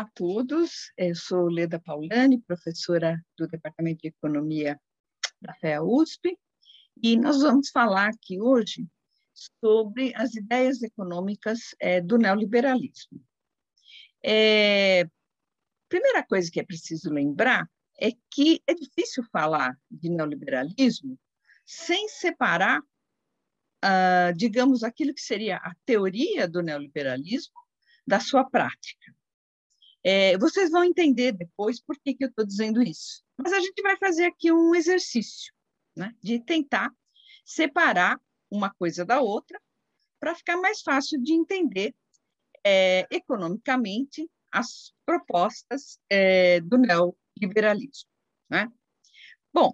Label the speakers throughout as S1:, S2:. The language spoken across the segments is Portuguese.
S1: Olá a todos, eu sou Leda Paulani, professora do Departamento de Economia da FEA USP, e nós vamos falar aqui hoje sobre as ideias econômicas é, do neoliberalismo. É, primeira coisa que é preciso lembrar é que é difícil falar de neoliberalismo sem separar, ah, digamos, aquilo que seria a teoria do neoliberalismo da sua prática. É, vocês vão entender depois por que, que eu estou dizendo isso. Mas a gente vai fazer aqui um exercício né, de tentar separar uma coisa da outra para ficar mais fácil de entender é, economicamente as propostas é, do neoliberalismo. Né? Bom,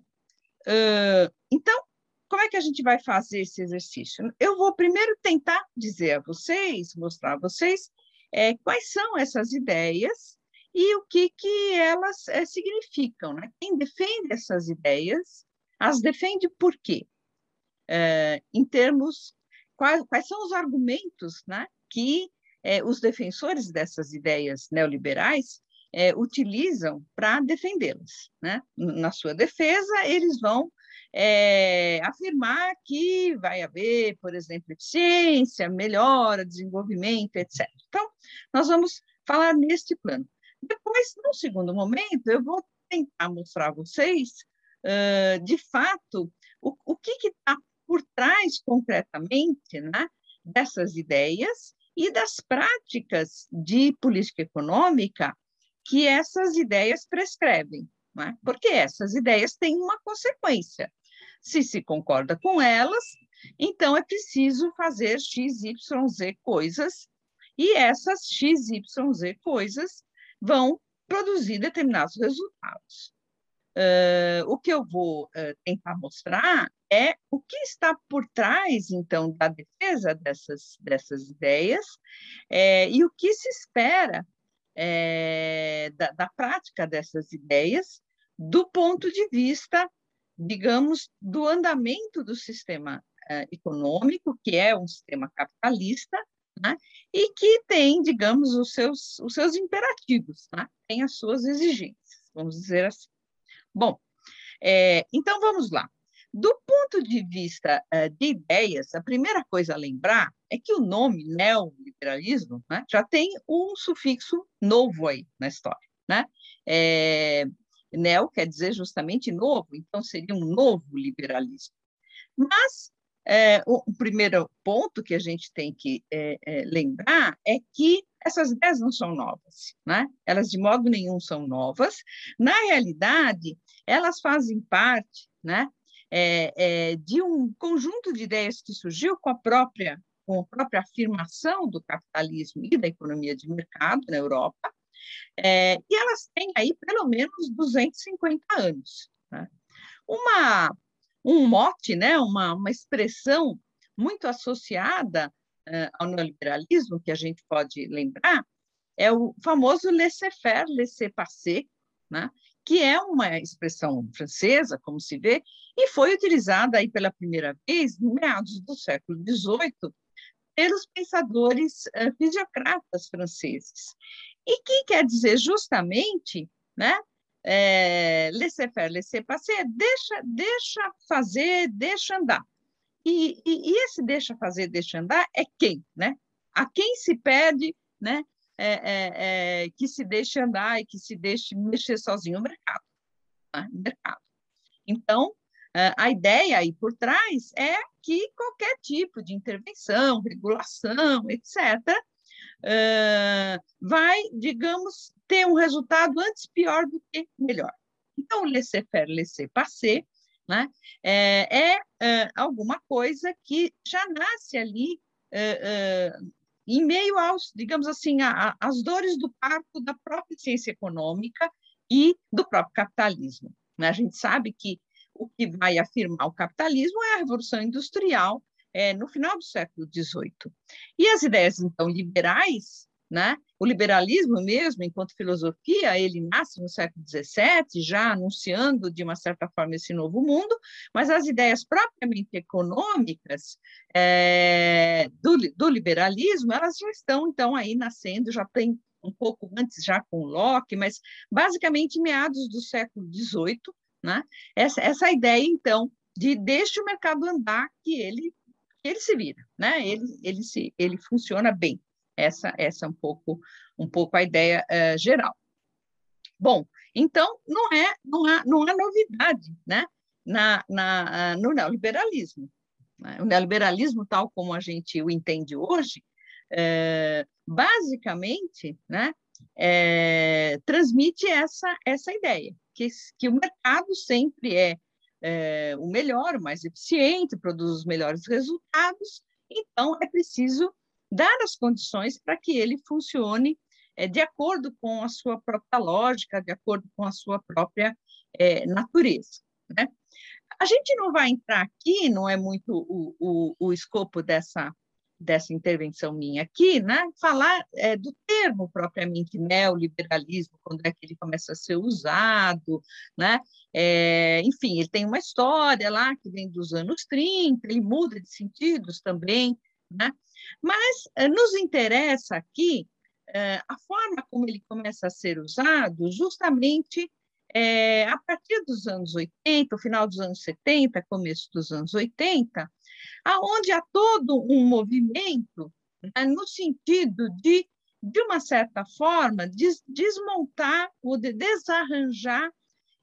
S1: uh, então, como é que a gente vai fazer esse exercício? Eu vou primeiro tentar dizer a vocês, mostrar a vocês é, quais são essas ideias e o que, que elas é, significam. Né? Quem defende essas ideias, as defende por quê? É, em termos, quais, quais, são os argumentos né, que é, os defensores dessas ideias neoliberais é, utilizam para defendê-las. Né? Na sua defesa, eles vão é, afirmar que vai haver, por exemplo, eficiência, melhora, desenvolvimento, etc. Então, nós vamos falar neste plano. Depois, no segundo momento, eu vou tentar mostrar a vocês, uh, de fato, o, o que está por trás, concretamente, né, dessas ideias e das práticas de política econômica que essas ideias prescrevem. Né? Porque essas ideias têm uma consequência. Se se concorda com elas, então é preciso fazer X, Y, Z coisas, e essas X, Y, Z coisas vão produzir determinados resultados. Uh, o que eu vou uh, tentar mostrar é o que está por trás, então, da defesa dessas, dessas ideias é, e o que se espera é, da, da prática dessas ideias do ponto de vista digamos, do andamento do sistema uh, econômico, que é um sistema capitalista, né? e que tem, digamos, os seus, os seus imperativos, né? tem as suas exigências, vamos dizer assim. Bom, é, então vamos lá. Do ponto de vista uh, de ideias, a primeira coisa a lembrar é que o nome neoliberalismo né, já tem um sufixo novo aí na história. Né? É, Neo quer dizer justamente novo, então seria um novo liberalismo. Mas é, o, o, primeiro ponto que a gente tem que é, é, lembrar é que essas ideias não são novas, né? elas de modo nenhum são novas. Na realidade, elas fazem parte né, é, é, de um conjunto de ideias que surgiu com a própria com a própria afirmação do capitalismo e da economia de mercado na Europa, é, e elas têm aí pelo menos 250 anos. Né? Uma, um mote, né, uma, uma expressão muito associada uh, ao neoliberalismo, que a gente pode lembrar, é o famoso laissez-faire, laissez-passer, né? que é uma expressão francesa, como se vê, e foi utilizada aí pela primeira vez em meados do século XVIII pelos pensadores uh, fisiocratas franceses e que quer dizer justamente, né, é, laissez-faire, laissez-passer, deixa, deixa fazer, deixa andar. E, e, e, esse deixa fazer, deixa andar é quem, né? A quem se pede, né, é, é, é, que se deixe andar e que se deixe mexer sozinho o mercado. Né? mercado. Então, é, a ideia aí por trás é que qualquer tipo de intervenção, regulação, etc., vai, digamos, ter um resultado antes pior do que melhor. Então, o laissez-faire, laissez-passer, né, é, é uh, alguma coisa que já nasce ali uh, em meio aos, digamos assim, às dores do parto da própria ciência econômica e do próprio capitalismo. Né? A gente sabe que o que vai afirmar o capitalismo é a revolução industrial é, no final do século XVIII. E as ideias, então, liberais, né? o liberalismo mesmo, enquanto filosofia, ele nasce no século XVII, já anunciando, de uma certa forma, esse novo mundo, mas as ideias propriamente econômicas é, do, do liberalismo, elas já estão, então, aí nascendo, já tem um pouco antes já com Locke, mas basicamente meados do século XVIII, né? essa, essa ideia, então, de deixe o mercado andar, que ele, ele se vira, né? ele, ele, se, ele funciona bem. Essa, essa é um pouco, um pouco a ideia uh, geral. Bom, então, não é, não há, não há novidade né? na, na, no neoliberalismo. Né? O neoliberalismo, tal como a gente o entende hoje, é, basicamente, né, é, transmite essa, essa ideia, que, que o mercado sempre é, é o melhor, o mais eficiente, produz os melhores resultados, então é preciso dar as condições para que ele funcione é, de acordo com a sua própria lógica, de acordo com a sua própria é, natureza. Né? A gente não vai entrar aqui, não é muito o, o, o escopo dessa, dessa intervenção minha aqui, né? falar é, do termo propriamente neoliberalismo, quando é que ele começa a ser usado, né? É, enfim, ele tem uma história lá que vem dos anos 30, ele muda de sentidos também, né? mas é, nos interessa aqui é, a forma como ele começa a ser usado justamente é, a partir dos anos 80, o final dos anos 70, começo dos anos 80, aonde há todo um movimento né, no sentido de, de uma certa forma, des, desmontar ou de desarranjar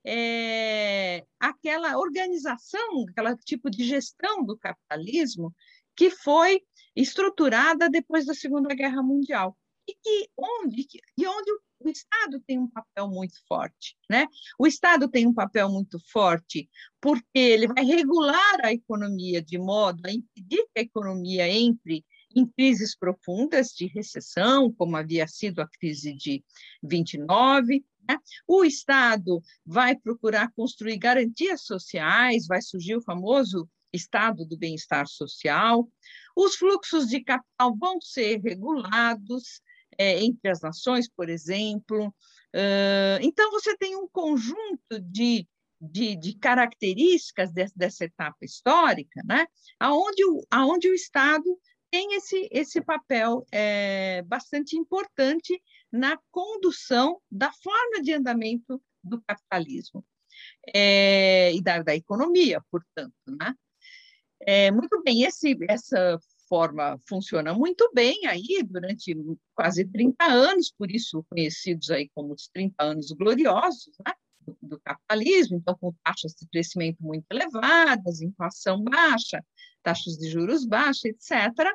S1: é, aquela organização, aquele tipo de gestão do capitalismo que foi estruturada depois da Segunda Guerra Mundial. E que onde e onde o Estado tem um papel muito forte, né? O Estado tem um papel muito forte porque ele vai regular a economia de modo a impedir que a economia entre em crises profundas de recessão, como havia sido a crise de 29. Né? O Estado vai procurar construir garantias sociais, vai surgir o famoso Estado do bem-estar social. Os fluxos de capital vão ser regulados, é, entre as nações, por exemplo. Uh, então, você tem um conjunto de, de, de características dessa, dessa etapa histórica, né? aonde, o, aonde o Estado tem esse, esse papel é, bastante importante na condução da forma de andamento do capitalismo é, e da, da economia, portanto. Né? É, muito bem, esse, essa forma funciona muito bem aí durante quase 30 anos, por isso conhecidos aí como os 30 anos gloriosos, né? Do, do, capitalismo, então com taxas de crescimento muito elevadas, inflação baixa, taxas de juros baixas, etc.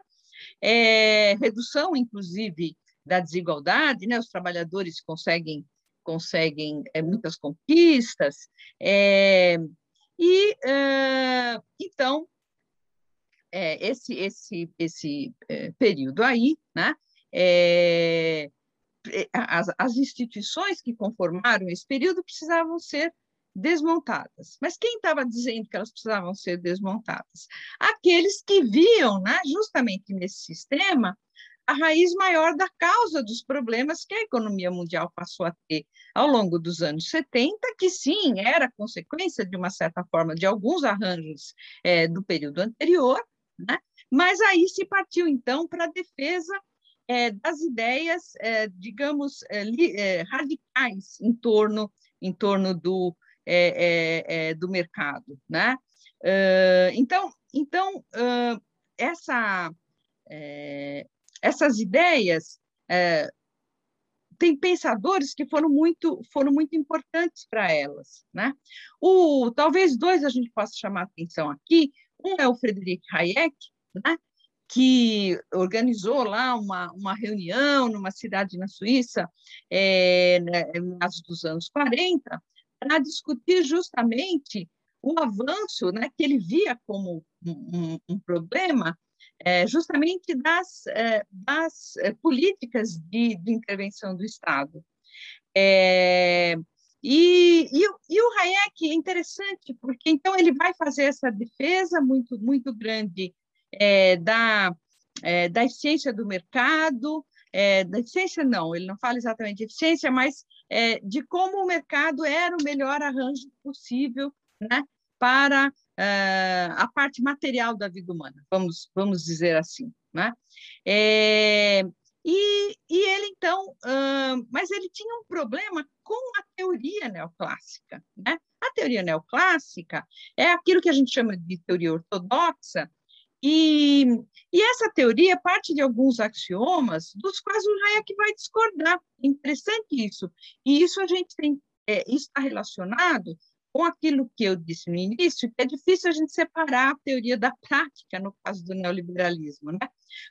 S1: É, redução, inclusive, da desigualdade, né? Os trabalhadores conseguem conseguem é, muitas conquistas, é, e então é, esse, esse, esse é, período aí, né, é, é, as, as instituições que conformaram esse período precisavam ser desmontadas. Mas quem estava dizendo que elas precisavam ser desmontadas? Aqueles que viam, né, justamente nesse sistema, a raiz maior da causa dos problemas que a economia mundial passou a ter ao longo dos anos 70, que sim, era consequência, de uma certa forma, de alguns arranjos é, do período anterior, né? Mas aí se partiu, então, para a defesa é, das ideias, é, digamos, é, é, radicais em torno, em torno do, é, é, do mercado. Né? então, então essa, essas ideias tem pensadores que foram muito foram muito importantes para elas, né? O talvez dois a gente possa chamar atenção aqui. Um é o Friedrich Hayek, né? que organizou lá uma, uma reunião numa cidade na Suíça, é, meados dos anos 40, para discutir justamente o avanço né, que ele via como um, um, um problema é, justamente das, é, das políticas de, de, intervenção do Estado. É, e, e, e, o Hayek é interessante, porque então ele vai fazer essa defesa muito, muito grande é, da, é, da eficiência do mercado, é, da eficiência não, ele não fala exatamente de eficiência, mas é, de como o mercado era o melhor arranjo possível né, para uh, a parte material da vida humana, vamos, vamos dizer assim. Né? É, E, e ele, então, uh, mas ele tinha um problema com a teoria neoclássica. Né? A teoria neoclássica é aquilo que a gente chama de teoria ortodoxa, e, e essa teoria parte de alguns axiomas dos quais o Hayek vai discordar. Interessante isso. E isso a gente tem, é, está relacionado com aquilo que eu disse no início, que é difícil a gente separar a teoria da prática no caso do neoliberalismo. Né?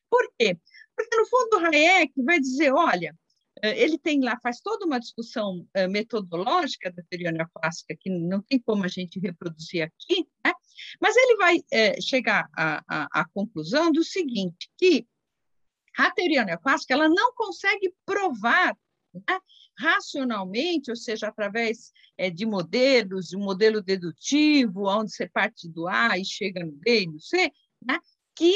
S1: Por quê? Porque, no fundo, o Hayek vai dizer, olha, eh, ele tem lá, faz toda uma discussão eh, metodológica da teoria neoclássica, que não tem como a gente reproduzir aqui, né? mas ele vai é, chegar à, à, à, conclusão do seguinte, que a teoria neoclássica ela não consegue provar né, racionalmente, ou seja, através é, de modelos, de um modelo dedutivo, onde você parte do A e chega no B e no C, né, que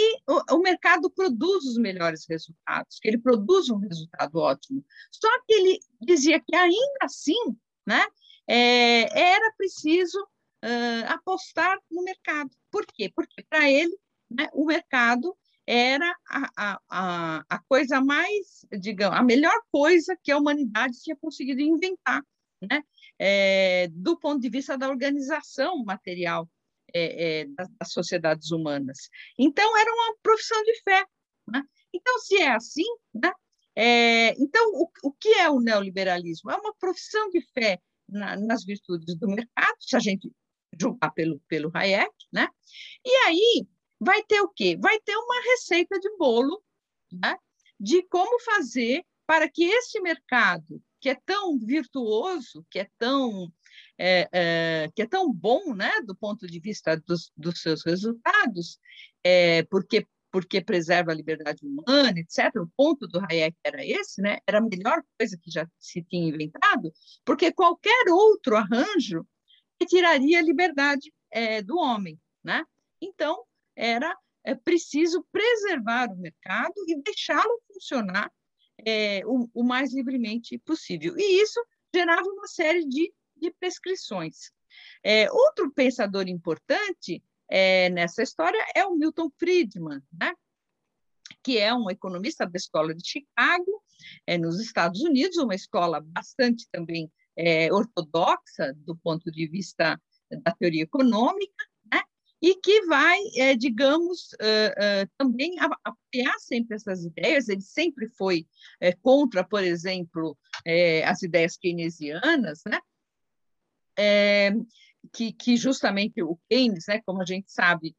S1: o, mercado produz os melhores resultados, que ele produz um resultado ótimo. Só que ele dizia que ainda assim, né, é, era preciso uh, apostar no mercado. Por quê? Porque para ele né, o mercado era a, a, a coisa mais, digamos, a melhor coisa que a humanidade tinha conseguido inventar, né? É, do ponto de vista da organização material é, é, das, das, sociedades humanas. Então, era uma profissão de fé. Né? Então, se é assim, né? É, então, o, o, que é o neoliberalismo? É uma profissão de fé na, nas virtudes do mercado, se a gente julgar pelo, pelo Hayek, né? E aí vai ter o quê? Vai ter uma receita de bolo né? de como fazer para que esse mercado, que é tão virtuoso, que é tão é, é, que é tão bom né, do ponto de vista dos, dos seus resultados, é, porque, porque preserva a liberdade humana, etc. O ponto do Hayek era esse, né, era a melhor coisa que já se tinha inventado, porque qualquer outro arranjo tiraria a liberdade é, do homem. Né? Então, era é, preciso preservar o mercado e deixá-lo funcionar é, o, o mais livremente possível. E isso gerava uma série de de prescrições. É, outro pensador importante é, nessa história é o Milton Friedman, né? que é um economista da escola de Chicago, é, nos Estados Unidos, uma escola bastante também é, ortodoxa do ponto de vista da teoria econômica, né? e que vai, é, digamos, uh, uh, também apoiar sempre essas ideias. Ele sempre foi é, contra, por exemplo, é, as ideias keynesianas, né? É, que, que justamente o Keynes, né, como a gente sabe,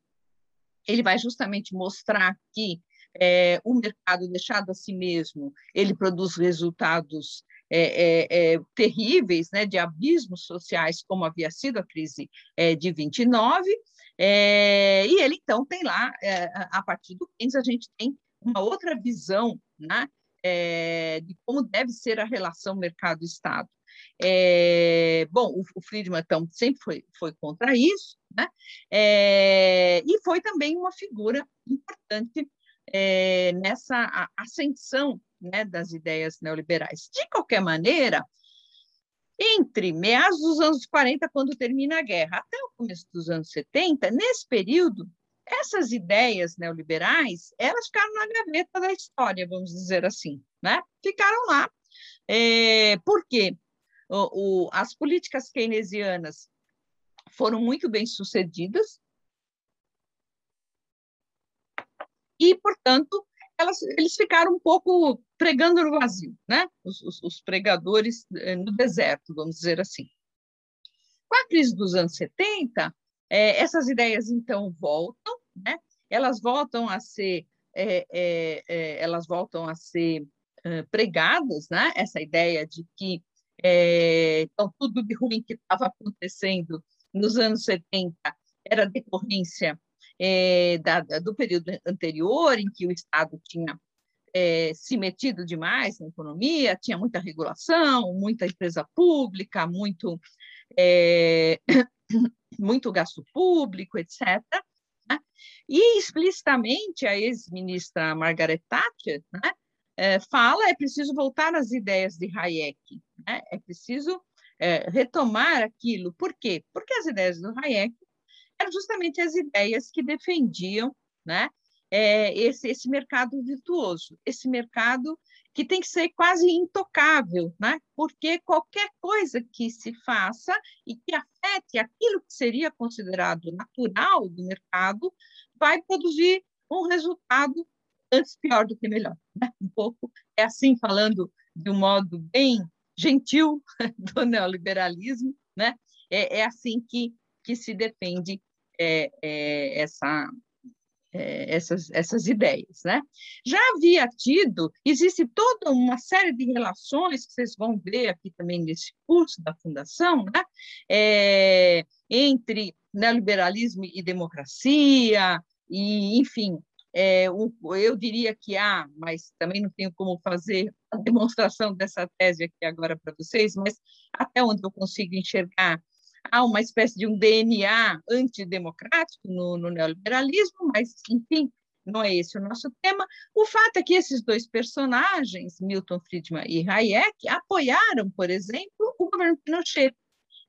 S1: ele vai justamente mostrar que é, o mercado deixado a si mesmo, ele produz resultados é, é, é terríveis, né, de abismos sociais, como havia sido a crise é, de 29, é, e ele, então, tem lá, a partir do Keynes, a gente tem uma outra visão né, de como deve ser a relação mercado-estado. É, bom, o, o Friedman então, sempre foi, foi contra isso, né? É, e foi também uma figura importante é, nessa ascensão né, das ideias neoliberais. De qualquer maneira, entre meados dos anos 40, quando termina a guerra, até o começo dos anos 70, nesse período, essas ideias neoliberais, elas ficaram na gaveta da história, vamos dizer assim, né? Ficaram lá. É, por quê? O, as políticas keynesianas foram muito bem sucedidas e, portanto, elas, eles ficaram um pouco pregando no vazio, né? Os, os, os, pregadores eh, no deserto, vamos dizer assim. Com a crise dos anos 70, é, essas ideias então voltam, né? Elas voltam a ser, é, é, elas voltam a ser pregadas, né? Essa ideia de que é, então, tudo de ruim que estava acontecendo nos anos 70 era decorrência é, da, do período anterior, em que o Estado tinha é, se metido demais na economia, tinha muita regulação, muita empresa pública, muito, é, muito gasto público, etc. Né? E explicitamente a ex-ministra Margaret Thatcher né, é, fala é preciso voltar às ideias de Hayek, né? é preciso é, retomar aquilo. Por quê? Porque as ideias do Hayek eram justamente as ideias que defendiam né, é, esse, esse mercado virtuoso, esse mercado que tem que ser quase intocável, né? porque qualquer coisa que se faça e que afete aquilo que seria considerado natural do mercado vai produzir um resultado antes pior do que melhor. Né? Um pouco é assim, falando de um modo bem gentil do neoliberalismo, né? é, é assim que, que se defende é, é, essa, é, essas, essas ideias. Né? Já havia tido, existe toda uma série de relações que vocês vão ver aqui também nesse curso da Fundação, né? É, entre neoliberalismo e democracia, e, enfim, é, eu diria que há, mas também não tenho como fazer a demonstração dessa tese aqui agora para vocês, mas até onde eu consigo enxergar há uma espécie de um DNA antidemocrático no, no neoliberalismo, mas, enfim, não é esse o nosso tema. O fato é que esses dois personagens, Milton Friedman e Hayek, apoiaram, por exemplo, o governo Pinochet,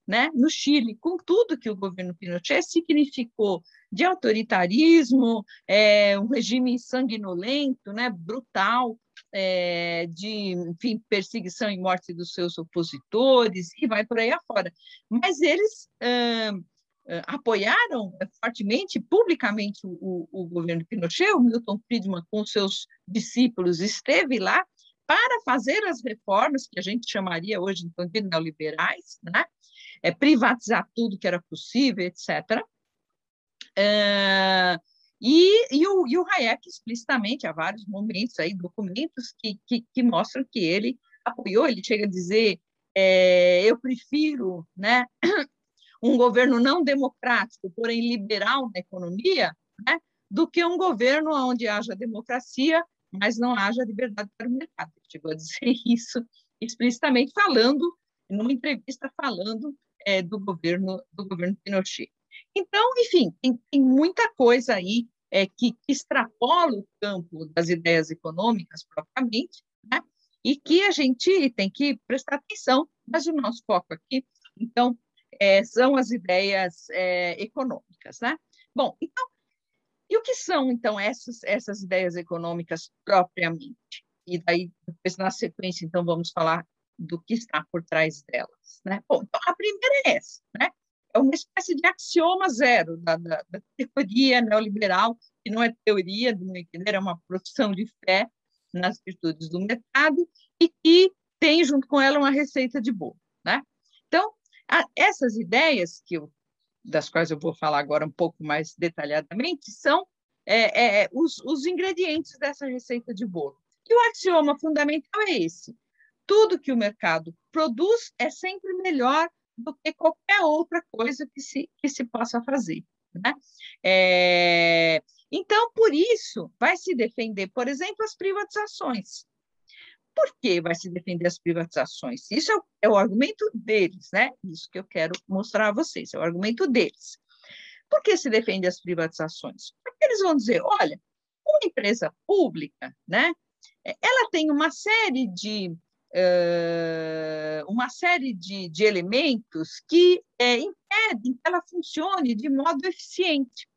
S1: né, no Chile, com tudo que o governo Pinochet significou de autoritarismo, é, um regime sanguinolento, né, brutal, é, de enfim, perseguição e morte dos seus opositores, e vai por aí afora. Mas eles apoiaram fortemente, publicamente, o, o governo Pinochet, o Milton Friedman, com seus discípulos, esteve lá para fazer as reformas que a gente chamaria hoje então, de neoliberais, né? é, privatizar tudo que era possível, etc. É, e, e, o, e o Hayek explicitamente, há vários momentos aí, documentos que, que, que mostram que ele apoiou, ele chega a dizer, é, eu prefiro né, um governo não democrático, porém liberal na economia, né, do que um governo onde haja democracia, mas não haja liberdade para o mercado. Ele chegou a dizer isso explicitamente, falando, numa entrevista, falando é, do governo do governo Pinochet. Então, enfim, tem, tem muita coisa aí é, que, que, extrapola o campo das ideias econômicas propriamente, né? e que a gente tem que prestar atenção, mas o nosso foco aqui, então, é, são as ideias é, econômicas. Né? Bom, então, e o que são, então, essas, essas ideias econômicas propriamente? E daí, depois, na sequência, então, vamos falar do que está por trás delas. Né? Bom, então, a primeira é essa, né? É uma espécie de axioma zero da, da, da, teoria neoliberal, que não é teoria, do meu entender, é uma profissão de fé nas virtudes do mercado e que tem junto com ela uma receita de bolo. Né? Então, a, essas ideias que eu, das quais eu vou falar agora um pouco mais detalhadamente são é, é, os, os ingredientes dessa receita de bolo. E o axioma fundamental é esse: tudo que o mercado produz é sempre melhor do que qualquer outra coisa que se, que se possa fazer. Né? É, então, por isso, vai se defender, por exemplo, as privatizações. Por que vai se defender as privatizações? Isso é o, é o argumento deles, né? Isso que eu quero mostrar a vocês, é o argumento deles. Por que se defende as privatizações? Porque eles vão dizer, olha, uma empresa pública, né? Ela tem uma série de uma série de, de elementos que é, impedem que ela funcione de modo eficiente,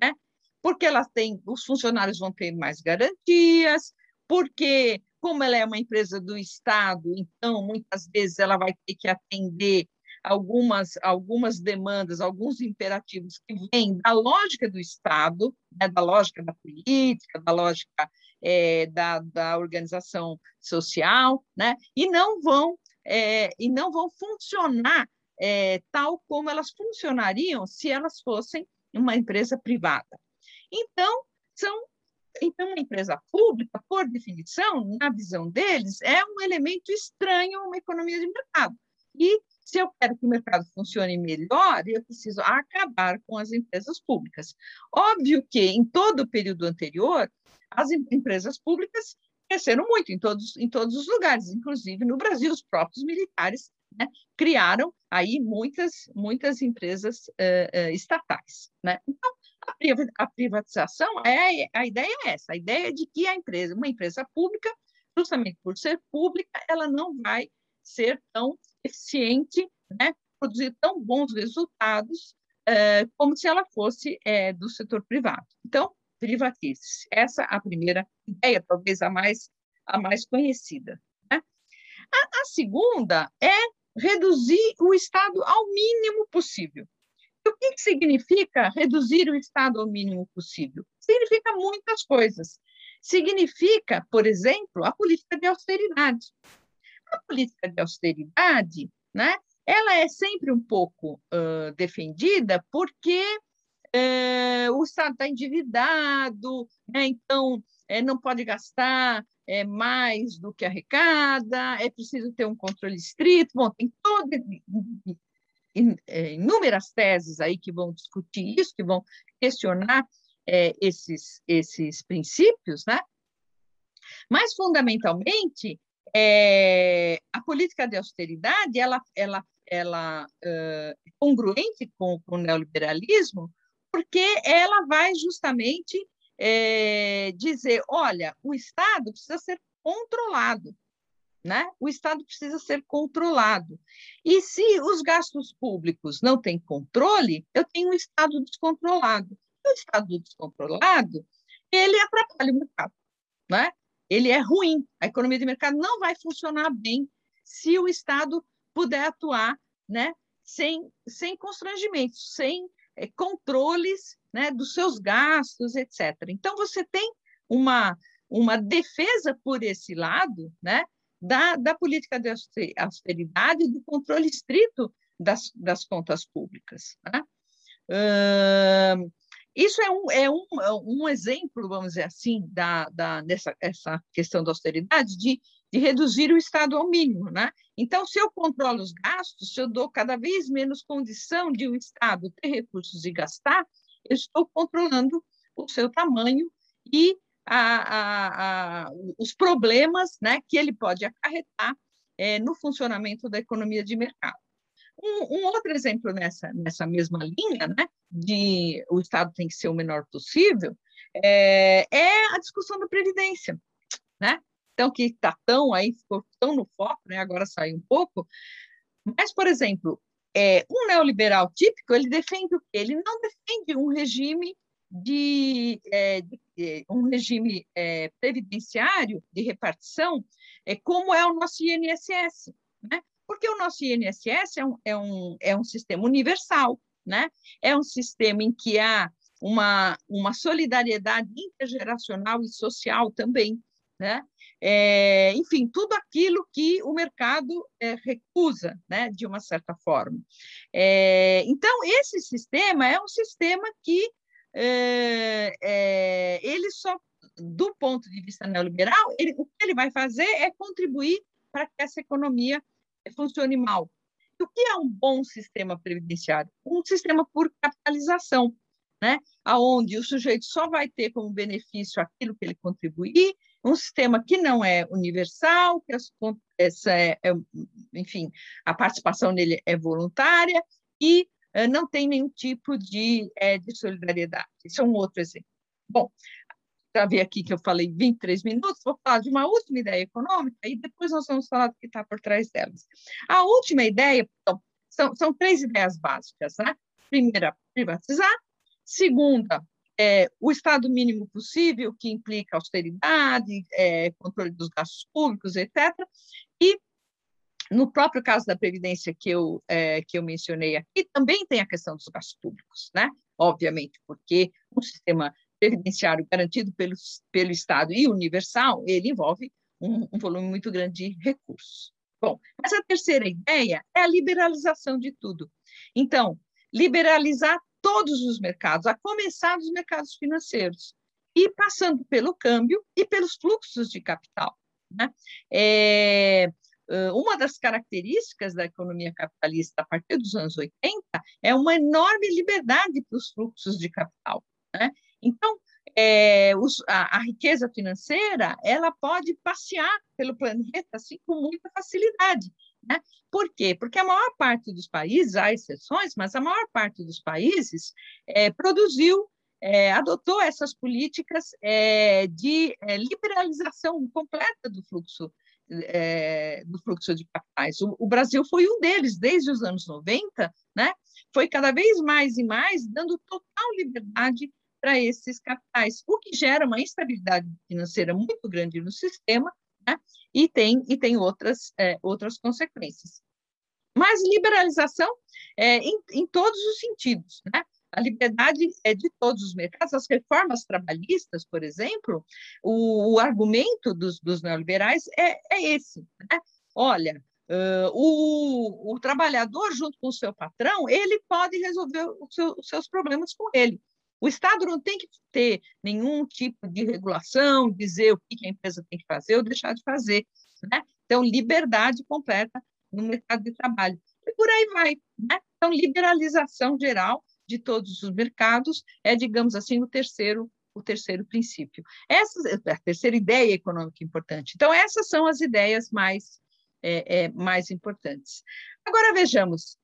S1: né? Porque ela tem, os funcionários vão ter mais garantias, porque como ela é uma empresa do Estado, então muitas vezes ela vai ter que atender algumas, algumas demandas, alguns imperativos que vêm da lógica do Estado, né, da lógica da política, da lógica é, da, da organização social, né, e não vão é, e não vão funcionar é, tal como elas funcionariam se elas fossem uma empresa privada. Então, são então, uma empresa pública, por definição, na visão deles, é um elemento estranho a uma economia de mercado. E se eu quero que o mercado funcione melhor, eu preciso acabar com as empresas públicas. Óbvio que, em todo o período anterior, as empresas públicas cresceram muito em todos, em todos os lugares, inclusive no Brasil, os próprios militares né, criaram aí muitas, muitas empresas uh, uh, estatais. Né? Então, a privatização, é, a ideia é essa, a ideia é de que a empresa, uma empresa pública, justamente por ser pública, ela não vai ser tão eficiente, né, produzir tão bons resultados é, como se ela fosse é, do setor privado. Então, privatize-se. Essa é a primeira ideia, talvez a mais, a mais conhecida. Né? A, a segunda é reduzir o Estado ao mínimo possível. E o que, que significa reduzir o Estado ao mínimo possível? Significa muitas coisas. Significa, por exemplo, a política de austeridade. A política de austeridade, né, ela é sempre um pouco uh, defendida porque uh, o Estado está endividado, né, então uh, não pode gastar é mais do que arrecada, é preciso ter um controle estrito. Bom, tem todas inúmeras teses aí que vão discutir isso, que vão questionar é, esses, esses princípios, né? Mas, fundamentalmente, é, a política de austeridade ela, ela, ela é congruente com, com o neoliberalismo, porque ela vai justamente é, dizer, olha, o Estado precisa ser controlado, né? O Estado precisa ser controlado. E se os gastos públicos não têm controle, eu tenho um Estado descontrolado. O Estado descontrolado, ele atrapalha o mercado, né? Ele é ruim. A economia de mercado não vai funcionar bem se o Estado puder atuar, né? Sem, sem constrangimentos, sem é, controles né, dos seus gastos, etc. Então, você tem uma, uma defesa por esse lado né, da, da política de austeridade e do controle estrito das, das contas públicas. Né? Uh, isso é um, é um, um exemplo, vamos dizer assim, da, da, dessa essa questão da austeridade, de, de reduzir o Estado ao mínimo. Né? Então, se eu controlo os gastos, se eu dou cada vez menos condição de o Estado ter recursos e gastar, eu estou controlando o seu tamanho e a, a, a, os problemas né, que ele pode acarretar é, no funcionamento da economia de mercado. Um, um, outro exemplo nessa, nessa mesma linha, né, de o Estado tem que ser o menor possível, é, é a discussão da Previdência. Né? Então, que está tão aí, ficou tão no foco, né, agora saiu um pouco, mas, por exemplo, é, um neoliberal típico, ele defende o quê? Ele não defende um regime de, é, de um regime é, previdenciário de repartição, é, como é o nosso INSS, né? Porque o nosso INSS é um, é um, é um sistema universal, né? É um sistema em que há uma, uma solidariedade intergeracional e social também, né? É, enfim, tudo aquilo que o mercado é, recusa, né, de uma certa forma. É, então, esse sistema é um sistema que é, é, ele só, do ponto de vista neoliberal, ele, o que ele vai fazer é contribuir para que essa economia funcione mal. E o que é um bom sistema previdenciário? Um sistema por capitalização, né? aonde o sujeito só vai ter como benefício aquilo que ele contribuir, um sistema que não é universal, que as, essa é, é, enfim, a participação nele é voluntária e é, não tem nenhum tipo de, é, de solidariedade. Isso é um outro exemplo. Bom, vi aqui que eu falei 23 minutos, vou falar de uma última ideia econômica e depois nós vamos falar do que está por trás delas. A última ideia, então, são, são três ideias básicas, né? Primeira, privatizar. Segunda, é, o Estado mínimo possível, que implica austeridade, é, controle dos gastos públicos, etc. E, no próprio caso da Previdência que eu, é, que eu mencionei aqui, também tem a questão dos gastos públicos, né? obviamente, porque um sistema previdenciário garantido pelo, pelo Estado e universal, ele envolve um, um volume muito grande de recursos. Bom, mas a terceira ideia é a liberalização de tudo. Então, liberalizar todos os mercados, a começar dos mercados financeiros, e passando pelo câmbio e pelos fluxos de capital. Né? É, uma das características da economia capitalista a partir dos anos 80 é uma enorme liberdade para os fluxos de capital. Né? Então, é, os, a, a, riqueza financeira ela pode passear pelo planeta assim com muita facilidade. Né? Por quê? Porque a maior parte dos países, há exceções, mas a maior parte dos países é, produziu, é, adotou essas políticas é, de é, liberalização completa do fluxo é, do fluxo de capitais. O, o, Brasil foi um deles, desde os anos 90, né? foi cada vez mais e mais dando total liberdade para esses capitais, o que gera uma instabilidade financeira muito grande no sistema né? e tem, e tem outras, é, outras consequências. Mas liberalização é, em, em todos os sentidos. Né? A liberdade é de todos os mercados. As reformas trabalhistas, por exemplo, o, o argumento dos, dos neoliberais é, é esse. Né? Olha, uh, o, o, trabalhador, junto com o seu patrão, ele pode resolver seu, os seus problemas com ele. O Estado não tem que ter nenhum tipo de regulação, dizer o que a empresa tem que fazer ou deixar de fazer. Né? Então, liberdade completa no mercado de trabalho. E por aí vai. Né? Então, liberalização geral de todos os mercados é, digamos assim, o terceiro o terceiro princípio. Essa é a terceira ideia econômica importante. Então, essas são as ideias mais, é, é, mais importantes. Agora, vejamos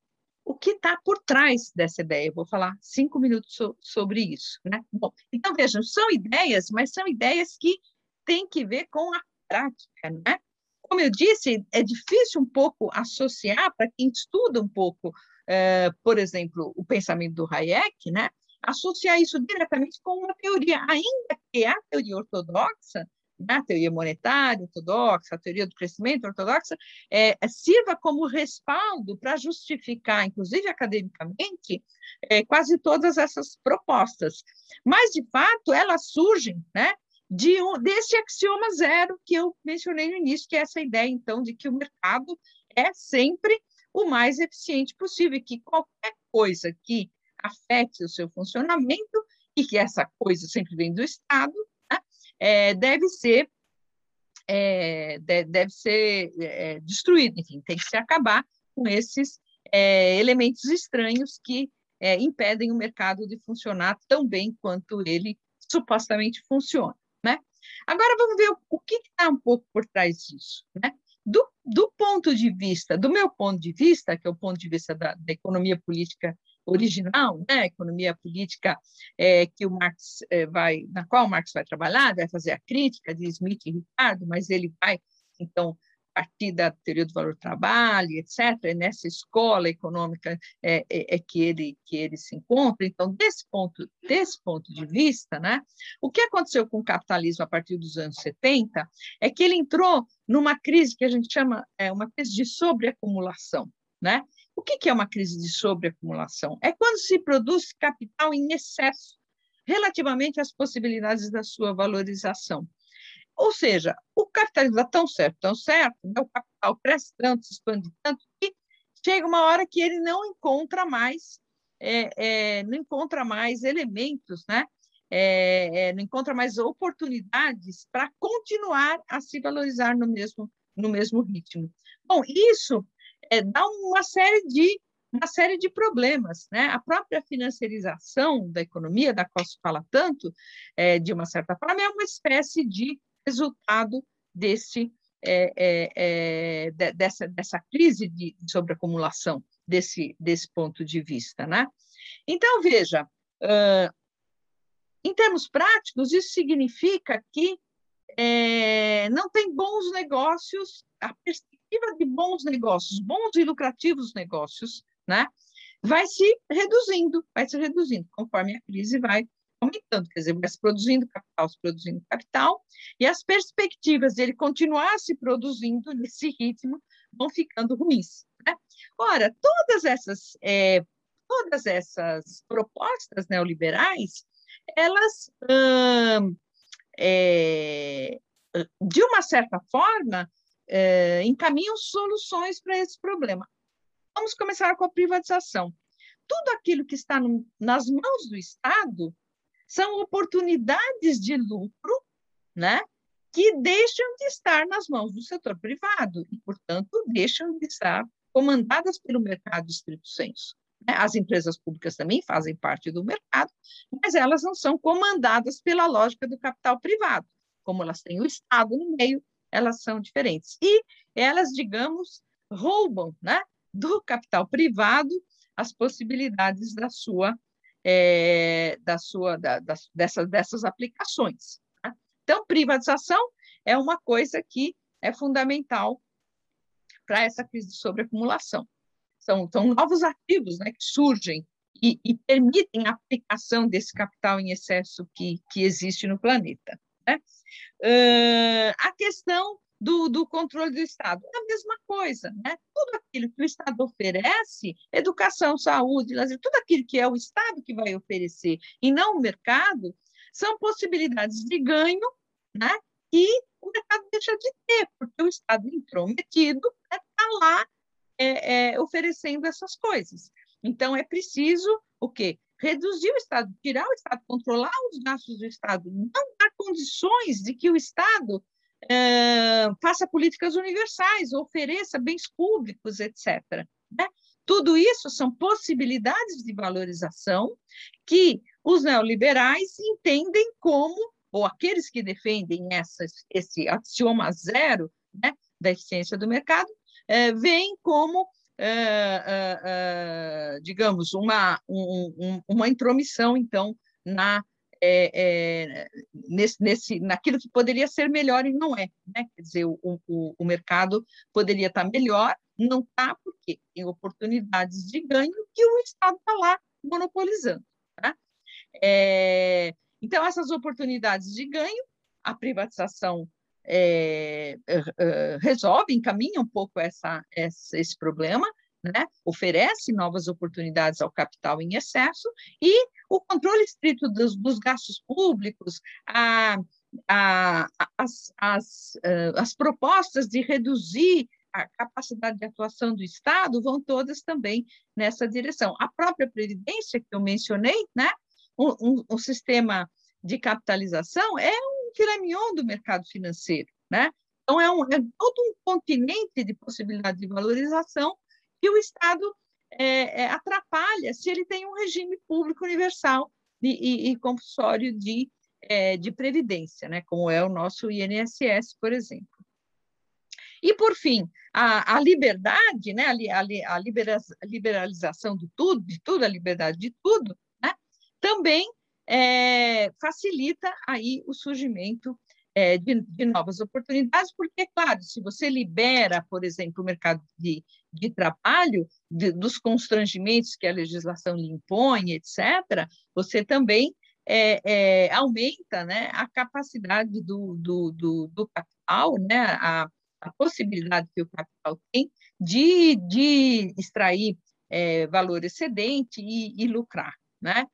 S1: o que está por trás dessa ideia. Eu vou falar cinco minutos so, sobre isso. Né? Bom, então, vejam, são ideias, mas são ideias que têm que ver com a prática. Né? Como eu disse, é difícil um pouco associar para quem estuda um pouco, é, por exemplo, o pensamento do Hayek, né? associar isso diretamente com uma teoria, ainda que a teoria ortodoxa, a teoria monetária ortodoxa, a teoria do crescimento ortodoxa, é, sirva como respaldo para justificar, inclusive academicamente, é, quase todas essas propostas. Mas, de fato, elas surgem né, de um, desse axioma zero que eu mencionei no início, que é essa ideia, então, de que o mercado é sempre o mais eficiente possível, e que qualquer coisa que afete o seu funcionamento, e que essa coisa sempre vem do Estado, né, é, deve ser é, deve ser é, destruído, enfim, tem que se acabar com esses é, elementos estranhos que é, impedem o mercado de funcionar tão bem quanto ele supostamente funciona. Né? Agora vamos ver o, o que está um pouco por trás disso. Né? Do, do, ponto de vista, do meu ponto de vista, que é o ponto de vista da, da economia política original, né, economia política é, que o Marx é, vai, na qual Marx vai trabalhar, vai fazer a crítica de Smith e Ricardo, mas ele vai então partir da teoria do valor trabalho, etc. É nessa escola econômica é, é, é, que ele que ele se encontra. Então, desse ponto desse ponto de vista, né, o que aconteceu com o capitalismo a partir dos anos 70 é que ele entrou numa crise que a gente chama é, uma crise de sobreacumulação, né? O que é uma crise de sobreacumulação? É quando se produz capital em excesso relativamente às possibilidades da sua valorização. Ou seja, o capitalismo dá tão certo, tão certo, né? o capital cresce tanto, se expande tanto, que chega uma hora que ele não encontra mais, é, é, não encontra mais elementos, né? É, é não encontra mais oportunidades para continuar a se valorizar no mesmo, no mesmo ritmo. Bom, isso é, dá uma série de uma série de problemas, né? A própria financiarização da economia, da qual se fala tanto, é, de uma certa forma, é uma espécie de resultado desse, é, é, é, de, dessa, dessa crise de, sobreacumulação, desse, desse ponto de vista. Né? Então, veja, uh, em termos práticos, isso significa que é, não tem bons negócios, a de bons negócios, bons e lucrativos negócios, né, vai se reduzindo, vai se reduzindo conforme a crise vai aumentando, quer dizer, vai se produzindo capital, se produzindo capital, e as perspectivas dele continuar se produzindo nesse ritmo vão ficando ruins. Né? Ora, todas essas, é, todas essas propostas neoliberais, elas, hum, é, de uma certa forma, é, encaminham soluções para esse problema. Vamos começar com a privatização. Tudo aquilo que está no, nas mãos do Estado são oportunidades de lucro, né? que deixam de estar nas mãos do setor privado e, portanto, deixam de estar comandadas pelo mercado estrito senso. Né? As empresas públicas também fazem parte do mercado, mas elas não são comandadas pela lógica do capital privado. Como elas têm o Estado no meio, elas são diferentes. E elas, digamos, roubam né, do capital privado as possibilidades da sua é, da sua, da, da, dessas, dessas aplicações. Tá? Então, privatização é uma coisa que é fundamental para essa crise de sobreacumulação. São, são novos ativos né, que surgem e, e, permitem a aplicação desse capital em excesso que, que existe no planeta. Né? Uh, a questão do, do, controle do Estado é a mesma coisa, né? Tudo aquilo que o Estado oferece, educação, saúde, lazer, tudo aquilo que é o Estado que vai oferecer e não o mercado, são possibilidades de ganho, né? E o mercado deixa de ter, porque o Estado intrometido está né, lá é, é, oferecendo essas coisas. Então, é preciso o quê? Reduzir o Estado, tirar o Estado, controlar os gastos do Estado, não dar condições de que o Estado é, faça políticas universais, ofereça bens públicos, etc. Né? Tudo isso são possibilidades de valorização que os neoliberais entendem como, ou aqueles que defendem essa, esse axioma zero né, da eficiência do mercado, é, veem como é, é, digamos, uma, um, uma intromissão, então, na, nesse, nesse, naquilo que poderia ser melhor e não é. Né? Quer dizer, o, o, o mercado poderia estar melhor, não está, porque tem oportunidades de ganho que o Estado está lá monopolizando. Tá? Então, essas oportunidades de ganho, a privatização é, resolve, encaminha um pouco essa, essa, esse problema, né? oferece novas oportunidades ao capital em excesso e o controle estrito dos, dos gastos públicos, a, a, as, as, as propostas de reduzir a capacidade de atuação do Estado vão todas também nessa direção. A própria Previdência, que eu mencionei, né? um, um, um sistema de capitalização é um filé mignon do mercado financeiro. Né? Então, é, um, é todo um continente de possibilidade de valorização que o Estado é, é, atrapalha se ele tem um regime público universal e, e, e compulsório de, é, de previdência, né? como é o nosso INSS, por exemplo. E, por fim, a, a liberdade, né? a, a, a liberalização de tudo, de tudo, a liberdade de tudo, né? também é, facilita aí o surgimento é, de, de, novas oportunidades, porque, claro, se você libera, por exemplo, o mercado de, de trabalho, de, dos constrangimentos que a legislação lhe impõe, etc., você também é, é, aumenta né, a capacidade do, do, do, do capital, né, a, a, possibilidade que o capital tem de, de extrair é, valor excedente e, e lucrar. Né?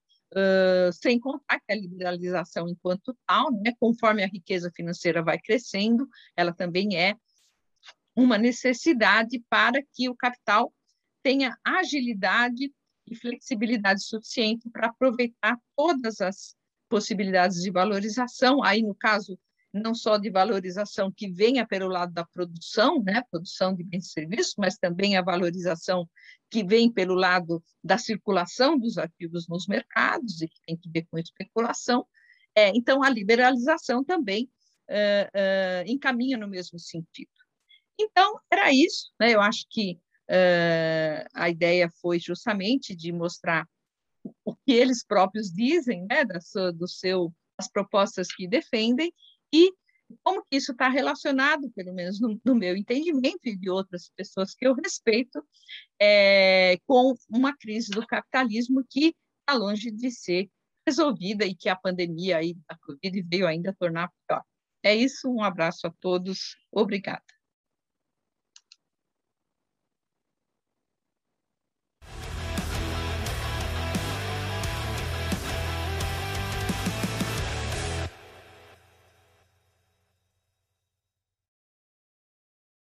S1: Sem contar que a liberalização enquanto tal, né, conforme a riqueza financeira vai crescendo, ela também é uma necessidade para que o capital tenha agilidade e flexibilidade suficiente para aproveitar todas as possibilidades de valorização, aí no caso não só de valorização que venha pelo lado da produção, né, produção de bens e serviços, mas também a valorização que vem pelo lado da circulação dos ativos nos mercados e que tem que ver com especulação. É, então, a liberalização também é, é, encaminha no mesmo sentido. Então, era isso. Né? Eu acho que é, a ideia foi justamente de mostrar o que eles próprios dizem, né, da sua, do seu, as propostas que defendem, e como que isso está relacionado, pelo menos no, no, meu entendimento e de outras pessoas que eu respeito, é, com uma crise do capitalismo que está longe de ser resolvida e que a pandemia aí da Covid veio ainda tornar pior. É isso, um abraço a todos, obrigada.